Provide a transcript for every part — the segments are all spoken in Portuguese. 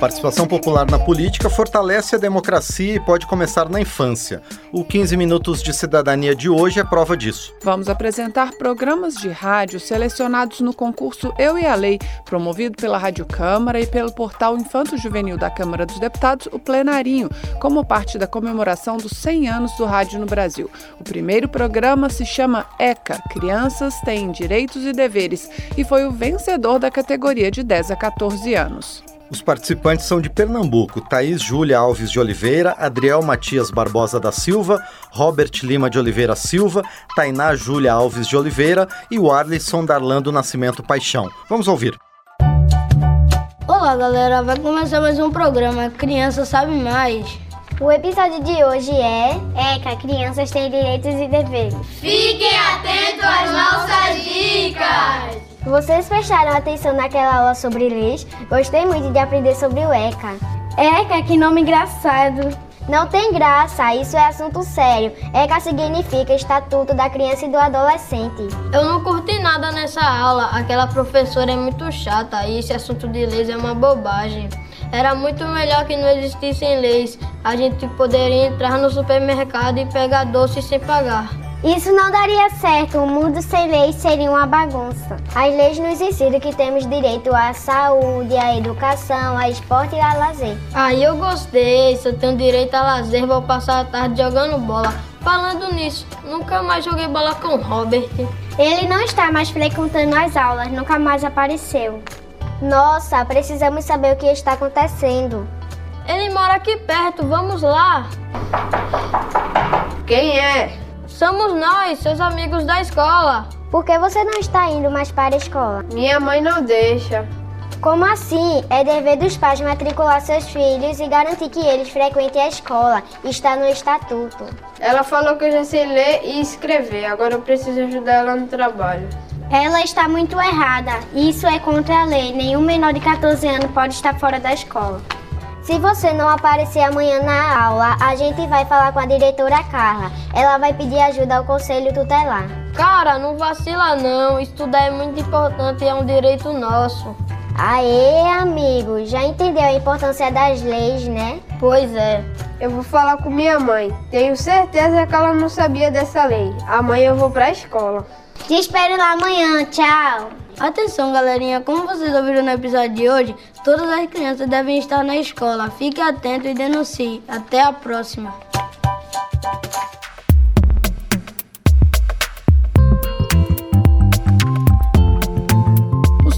Participação popular na política fortalece a democracia e pode começar na infância. O 15 Minutos de Cidadania de hoje é prova disso. Vamos apresentar programas de rádio selecionados no concurso Eu e a Lei, promovido pela Rádio Câmara e pelo portal Infanto Juvenil da Câmara dos Deputados, o Plenarinho, como parte da comemoração dos 100 anos do rádio no Brasil. O primeiro programa se chama ECA Crianças Têm Direitos e Deveres e foi o vencedor da categoria de 10 a 14 anos. Os participantes são de Pernambuco: Thaís Júlia Alves de Oliveira, Adriel Matias Barbosa da Silva, Robert Lima de Oliveira Silva, Tainá Júlia Alves de Oliveira e o Arlisson Darlando Nascimento Paixão. Vamos ouvir. Olá galera, vai começar mais um programa Criança Sabe Mais. O episódio de hoje é ECA, crianças têm direitos e deveres. Fiquem atentos às nossas dicas! Vocês prestaram atenção naquela aula sobre leis? Gostei muito de aprender sobre o ECA. ECA, que nome engraçado. Não tem graça, isso é assunto sério. ECA significa Estatuto da Criança e do Adolescente. Eu não curti nada nessa aula, aquela professora é muito chata e esse assunto de leis é uma bobagem. Era muito melhor que não existissem leis. A gente poderia entrar no supermercado e pegar doce sem pagar. Isso não daria certo, o mundo sem leis seria uma bagunça. As leis nos ensinam que temos direito à saúde, à educação, a esporte e a lazer. Aí eu gostei, se eu tenho direito a lazer, vou passar a tarde jogando bola. Falando nisso, nunca mais joguei bola com o Robert. Ele não está mais frequentando as aulas, nunca mais apareceu. Nossa, precisamos saber o que está acontecendo. Ele mora aqui perto, vamos lá. Quem é? Somos nós, seus amigos da escola. Por que você não está indo mais para a escola? Minha mãe não deixa. Como assim? É dever dos pais matricular seus filhos e garantir que eles frequentem a escola. Está no estatuto. Ela falou que eu já sei ler e escrever, agora eu preciso ajudar ela no trabalho. Ela está muito errada. Isso é contra a lei. Nenhum menor de 14 anos pode estar fora da escola. Se você não aparecer amanhã na aula, a gente vai falar com a diretora Carla. Ela vai pedir ajuda ao conselho tutelar. Cara, não vacila não. Estudar é muito importante e é um direito nosso. Aê, amigo, já entendeu a importância das leis, né? Pois é. Eu vou falar com minha mãe. Tenho certeza que ela não sabia dessa lei. Amanhã eu vou pra escola. Te espero lá amanhã, tchau. Atenção, galerinha, como vocês ouviram no episódio de hoje, todas as crianças devem estar na escola. Fique atento e denuncie. Até a próxima.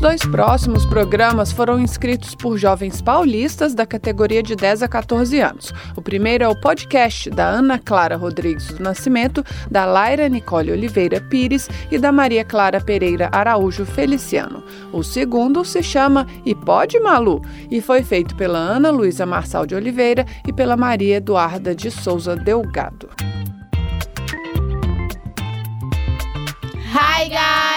Dois próximos programas foram inscritos por jovens paulistas da categoria de 10 a 14 anos. O primeiro é o podcast da Ana Clara Rodrigues do Nascimento, da Laira Nicole Oliveira Pires e da Maria Clara Pereira Araújo Feliciano. O segundo se chama E Pode Malu e foi feito pela Ana Luísa Marçal de Oliveira e pela Maria Eduarda de Souza Delgado. Hi guys!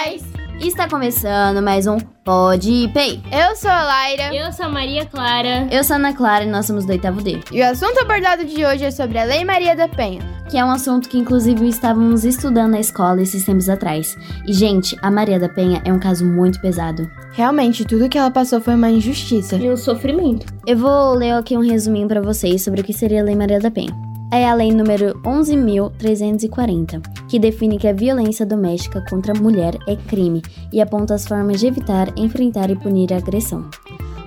Está começando mais um Pod Pay. Eu sou a Laira. Eu sou a Maria Clara. Eu sou a Ana Clara e nós somos do oitavo D. E o assunto abordado de hoje é sobre a Lei Maria da Penha. Que é um assunto que inclusive estávamos estudando na escola esses tempos atrás. E gente, a Maria da Penha é um caso muito pesado. Realmente, tudo que ela passou foi uma injustiça. E um sofrimento. Eu vou ler aqui um resuminho para vocês sobre o que seria a Lei Maria da Penha é a lei número 11.340, que define que a violência doméstica contra a mulher é crime e aponta as formas de evitar, enfrentar e punir a agressão.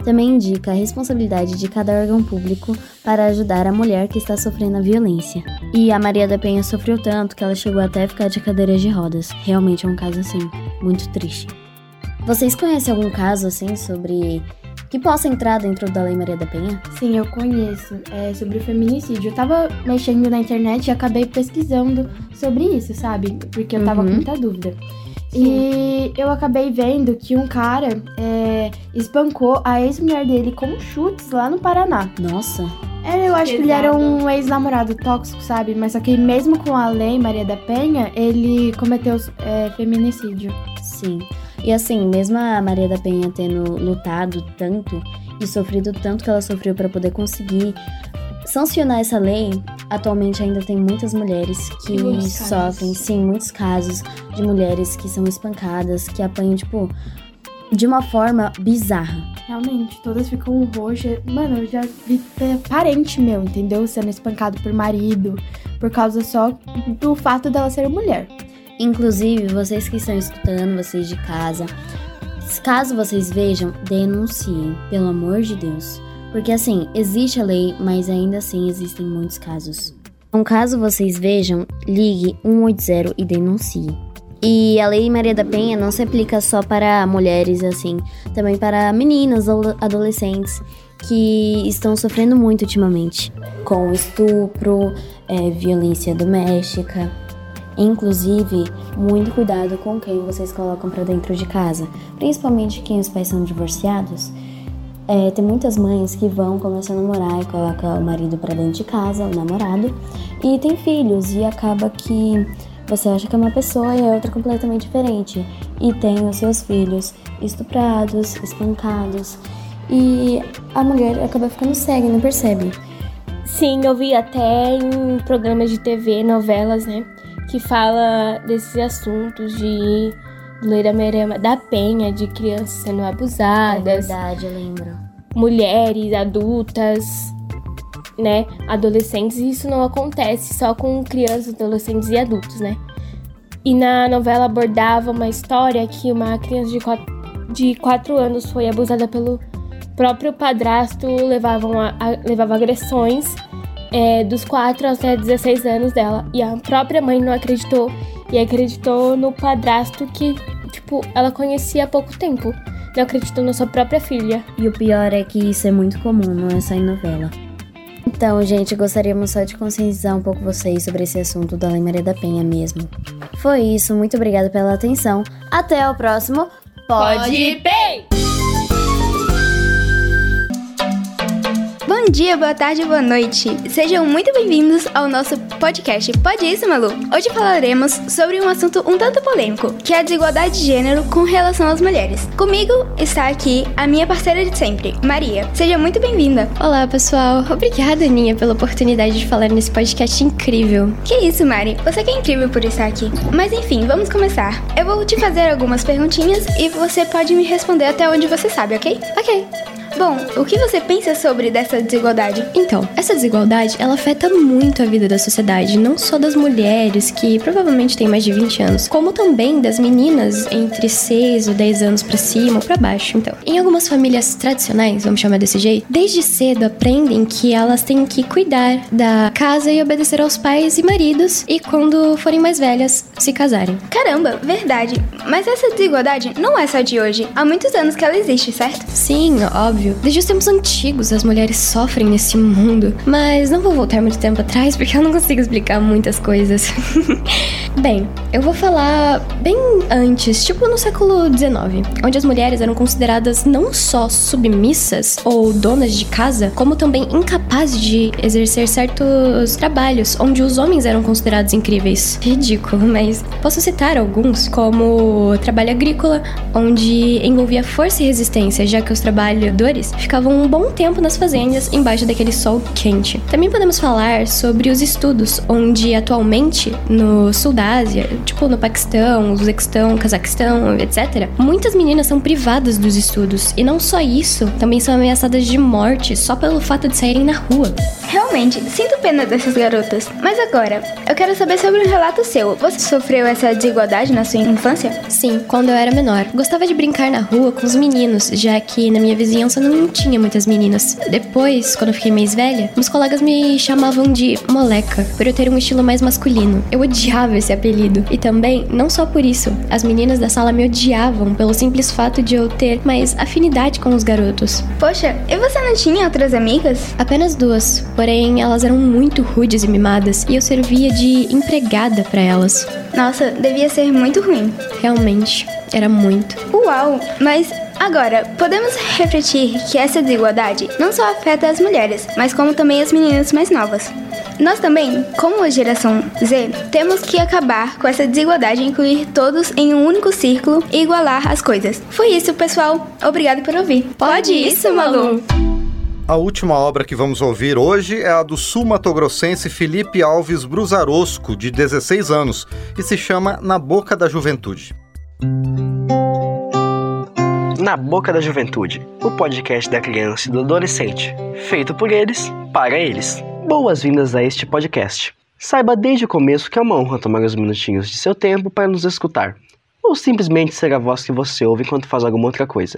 Também indica a responsabilidade de cada órgão público para ajudar a mulher que está sofrendo a violência. E a Maria da Penha sofreu tanto que ela chegou até a ficar de cadeira de rodas. Realmente é um caso assim, muito triste. Vocês conhecem algum caso assim sobre que possa entrar dentro da Lei Maria da Penha? Sim, eu conheço. É sobre o feminicídio. Eu tava mexendo na internet e acabei pesquisando sobre isso, sabe? Porque eu tava uhum. com muita dúvida. Sim. E eu acabei vendo que um cara é, espancou a ex-mulher dele com chutes lá no Paraná. Nossa. É, eu acho que ele era um ex-namorado tóxico, sabe? Mas só que mesmo com a lei Maria da Penha, ele cometeu é, feminicídio. Sim. E assim, mesmo a Maria da Penha tendo lutado tanto e sofrido tanto que ela sofreu para poder conseguir sancionar essa lei, atualmente ainda tem muitas mulheres que sofrem, sim, muitos casos de mulheres que são espancadas, que apanham, tipo, de uma forma bizarra. Realmente, todas ficam roxas. Mano, eu já vi parente meu, entendeu? Sendo espancado por marido, por causa só do fato dela ser mulher. Inclusive, vocês que estão escutando, vocês de casa, caso vocês vejam, denunciem, pelo amor de Deus. Porque assim, existe a lei, mas ainda assim existem muitos casos. Então, caso vocês vejam, ligue 180 e denuncie. E a Lei Maria da Penha não se aplica só para mulheres, assim, também para meninas ou adolescentes que estão sofrendo muito ultimamente com estupro, é, violência doméstica. Inclusive, muito cuidado com quem vocês colocam para dentro de casa, principalmente quem os pais são divorciados. É, tem muitas mães que vão começar a namorar e colocam o marido para dentro de casa, o namorado, e tem filhos e acaba que você acha que é uma pessoa e é outra completamente diferente. E tem os seus filhos estuprados, espancados, e a mulher acaba ficando cega e não percebe. Sim, eu vi até em programas de TV, novelas, né, que fala desses assuntos de Lei da Maria da Penha, de crianças sendo abusadas. É verdade, eu lembro. Mulheres, adultas, né? Adolescentes. E isso não acontece só com crianças, adolescentes e adultos, né? E na novela abordava uma história que uma criança de 4, de quatro anos foi abusada pelo próprio padrasto, levavam a, a, levava agressões é, dos 4 até 16 anos dela. E a própria mãe não acreditou e acreditou no padrasto que, tipo, ela conhecia há pouco tempo. Não acreditou na sua própria filha. E o pior é que isso é muito comum, não é só em novela. Então, gente, gostaríamos só de conscientizar um pouco vocês sobre esse assunto da Lei Maria da Penha mesmo. Foi isso, muito obrigada pela atenção. Até o próximo Pode Pay! Bom dia, boa tarde, boa noite. Sejam muito bem-vindos ao nosso podcast Pode Isso, Malu? Hoje falaremos sobre um assunto um tanto polêmico, que é a desigualdade de gênero com relação às mulheres. Comigo está aqui a minha parceira de sempre, Maria. Seja muito bem-vinda. Olá, pessoal. Obrigada, Aninha, pela oportunidade de falar nesse podcast incrível. Que isso, Mari. Você que é incrível por estar aqui. Mas enfim, vamos começar. Eu vou te fazer algumas perguntinhas e você pode me responder até onde você sabe, ok? Ok. Bom, o que você pensa sobre dessa desigualdade? Então, essa desigualdade, ela afeta muito a vida da sociedade, não só das mulheres, que provavelmente têm mais de 20 anos, como também das meninas entre 6 ou 10 anos para cima ou para baixo. Então, em algumas famílias tradicionais, vamos chamar desse jeito, desde cedo aprendem que elas têm que cuidar da casa e obedecer aos pais e maridos e quando forem mais velhas, se casarem. Caramba, verdade. Mas essa desigualdade não é só de hoje. Há muitos anos que ela existe, certo? Sim, óbvio óbvio. Desde os tempos antigos as mulheres sofrem nesse mundo. Mas não vou voltar muito tempo atrás porque eu não consigo explicar muitas coisas. bem, eu vou falar bem antes, tipo no século XIX, onde as mulheres eram consideradas não só submissas ou donas de casa, como também incapazes de exercer certos trabalhos, onde os homens eram considerados incríveis. Ridículo, mas posso citar alguns, como trabalho agrícola, onde envolvia força e resistência, já que os trabalhadores ficavam um bom tempo nas fazendas embaixo daquele sol quente. Também podemos falar sobre os estudos, onde atualmente no sul da Ásia, tipo no Paquistão, Uzbequistão, Cazaquistão, etc., muitas meninas são privadas dos estudos. E não só isso, também são ameaçadas de morte só pelo fato de saírem na rua. Realmente, sinto pena dessas garotas. Mas agora, eu quero saber sobre um relato seu. Você sofreu essa desigualdade na sua infância? Sim, quando eu era menor. Gostava de brincar na rua com os meninos, já que na minha vizinhança não tinha muitas meninas. Depois, quando eu fiquei mais velha, meus colegas me chamavam de moleca, por eu ter um estilo mais masculino. Eu odiava esse apelido. E também, não só por isso, as meninas da sala me odiavam pelo simples fato de eu ter mais afinidade com os garotos. Poxa, e você não tinha outras amigas? Apenas duas porém elas eram muito rudes e mimadas e eu servia de empregada para elas. Nossa, devia ser muito ruim. Realmente, era muito. Uau, mas Agora, podemos refletir que essa desigualdade não só afeta as mulheres, mas como também as meninas mais novas. Nós também, como a geração Z, temos que acabar com essa desigualdade e incluir todos em um único círculo e igualar as coisas. Foi isso, pessoal. Obrigado por ouvir. Pode, isso, Malu! A última obra que vamos ouvir hoje é a do sul-matogrossense Felipe Alves Brusarosco, de 16 anos, e se chama Na Boca da Juventude. Na Boca da Juventude, o podcast da criança e do adolescente, feito por eles, para eles. Boas-vindas a este podcast. Saiba desde o começo que é uma honra tomar uns minutinhos de seu tempo para nos escutar, ou simplesmente ser a voz que você ouve enquanto faz alguma outra coisa.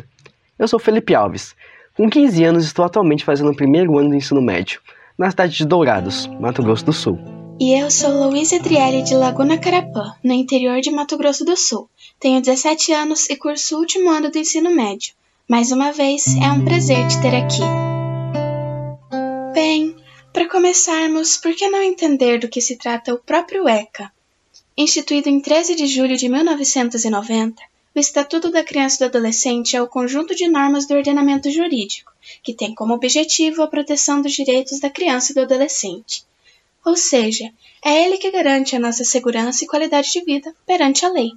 Eu sou Felipe Alves. Com 15 anos, estou atualmente fazendo o primeiro ano do ensino médio, na cidade de Dourados, Mato Grosso do Sul. E eu sou Luísa Adriele de Laguna Carapã, no interior de Mato Grosso do Sul. Tenho 17 anos e curso o último ano do ensino médio. Mais uma vez, é um prazer te ter aqui. Bem, para começarmos, por que não entender do que se trata o próprio ECA? Instituído em 13 de julho de 1990, o Estatuto da Criança e do Adolescente é o conjunto de normas do ordenamento jurídico, que tem como objetivo a proteção dos direitos da criança e do adolescente. Ou seja, é ele que garante a nossa segurança e qualidade de vida perante a lei.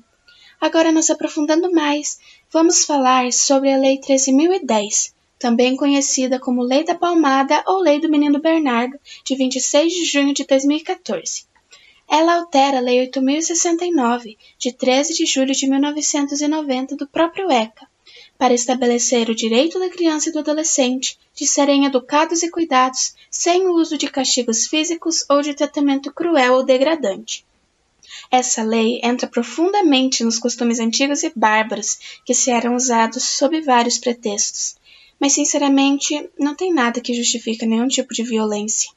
Agora, nos aprofundando mais, vamos falar sobre a Lei 13.010, também conhecida como Lei da Palmada ou Lei do Menino Bernardo, de 26 de junho de 2014. Ela altera a Lei 8.069, de 13 de julho de 1990, do próprio ECA, para estabelecer o direito da criança e do adolescente de serem educados e cuidados sem o uso de castigos físicos ou de tratamento cruel ou degradante. Essa lei entra profundamente nos costumes antigos e bárbaros que se eram usados sob vários pretextos, mas sinceramente não tem nada que justifique nenhum tipo de violência.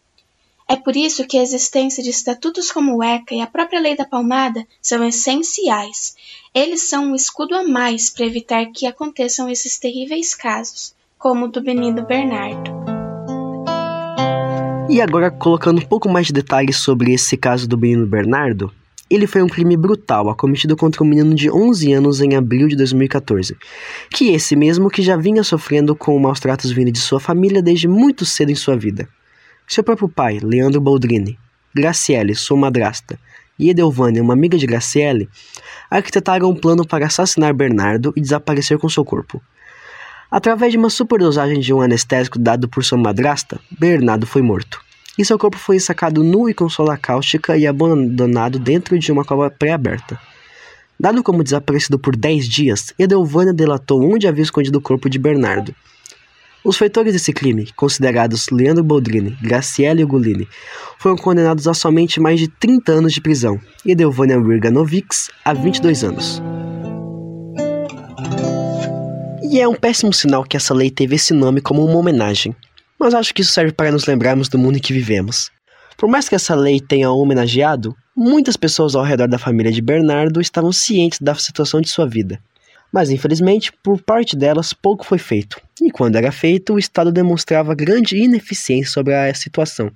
É por isso que a existência de estatutos como o ECA e a própria Lei da Palmada são essenciais. Eles são um escudo a mais para evitar que aconteçam esses terríveis casos, como o do menino Bernardo. E agora, colocando um pouco mais de detalhes sobre esse caso do menino Bernardo, ele foi um crime brutal acometido contra um menino de 11 anos em abril de 2014, que esse mesmo que já vinha sofrendo com maus tratos vindo de sua família desde muito cedo em sua vida. Seu próprio pai, Leandro Baldrini, Graciele, sua madrasta, e Edelvânia, uma amiga de Graciele, arquitetaram um plano para assassinar Bernardo e desaparecer com seu corpo. Através de uma superdosagem de um anestésico dado por sua madrasta, Bernardo foi morto. E seu corpo foi sacado nu e com sola cáustica e abandonado dentro de uma cova pré-aberta. Dado como desaparecido por 10 dias, Edelvânia delatou onde havia escondido o corpo de Bernardo. Os feitores desse crime, considerados Leandro Boldrini, Graciele Ugolini, foram condenados a somente mais de 30 anos de prisão e Delvânia Wirganovics a 22 anos. E é um péssimo sinal que essa lei teve esse nome como uma homenagem, mas acho que isso serve para nos lembrarmos do mundo em que vivemos. Por mais que essa lei tenha homenageado, muitas pessoas ao redor da família de Bernardo estavam cientes da situação de sua vida mas infelizmente, por parte delas, pouco foi feito. E quando era feito, o Estado demonstrava grande ineficiência sobre a situação.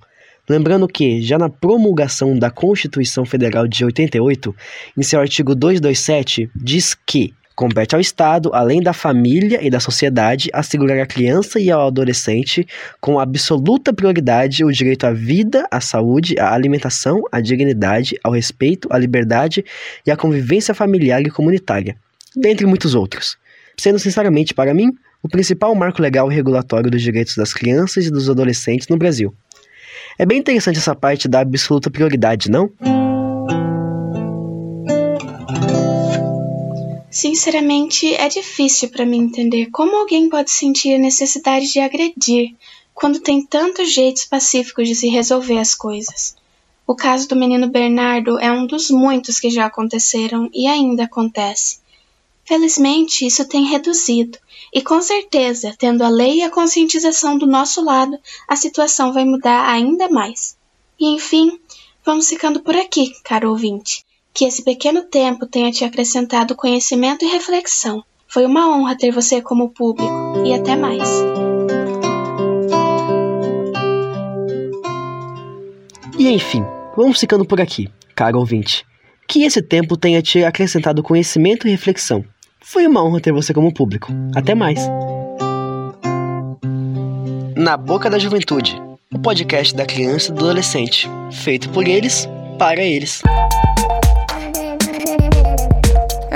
Lembrando que, já na promulgação da Constituição Federal de 88, em seu artigo 227, diz que compete ao Estado, além da família e da sociedade, assegurar à criança e ao adolescente, com absoluta prioridade, o direito à vida, à saúde, à alimentação, à dignidade, ao respeito, à liberdade e à convivência familiar e comunitária dentre muitos outros. Sendo sinceramente para mim, o principal marco legal e regulatório dos direitos das crianças e dos adolescentes no Brasil. É bem interessante essa parte da absoluta prioridade, não? Sinceramente, é difícil para mim entender como alguém pode sentir a necessidade de agredir quando tem tantos jeitos pacíficos de se resolver as coisas. O caso do menino Bernardo é um dos muitos que já aconteceram e ainda acontece. Felizmente, isso tem reduzido, e com certeza, tendo a lei e a conscientização do nosso lado, a situação vai mudar ainda mais. E enfim, vamos ficando por aqui, caro ouvinte. Que esse pequeno tempo tenha te acrescentado conhecimento e reflexão. Foi uma honra ter você como público, e até mais. E enfim, vamos ficando por aqui, caro ouvinte. Que esse tempo tenha te acrescentado conhecimento e reflexão. Foi uma honra ter você como público. Até mais. Na Boca da Juventude. o podcast da criança e do adolescente, feito por eles, para eles.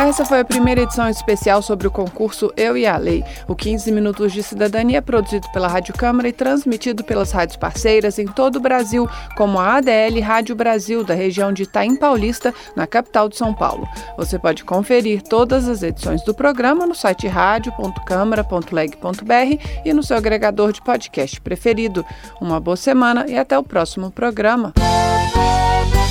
Essa foi a primeira edição especial sobre o concurso Eu e a Lei. O 15 Minutos de Cidadania produzido pela Rádio Câmara e transmitido pelas rádios parceiras em todo o Brasil, como a ADL Rádio Brasil, da região de Itaim Paulista, na capital de São Paulo. Você pode conferir todas as edições do programa no site rádio.câmara.leg.br e no seu agregador de podcast preferido. Uma boa semana e até o próximo programa.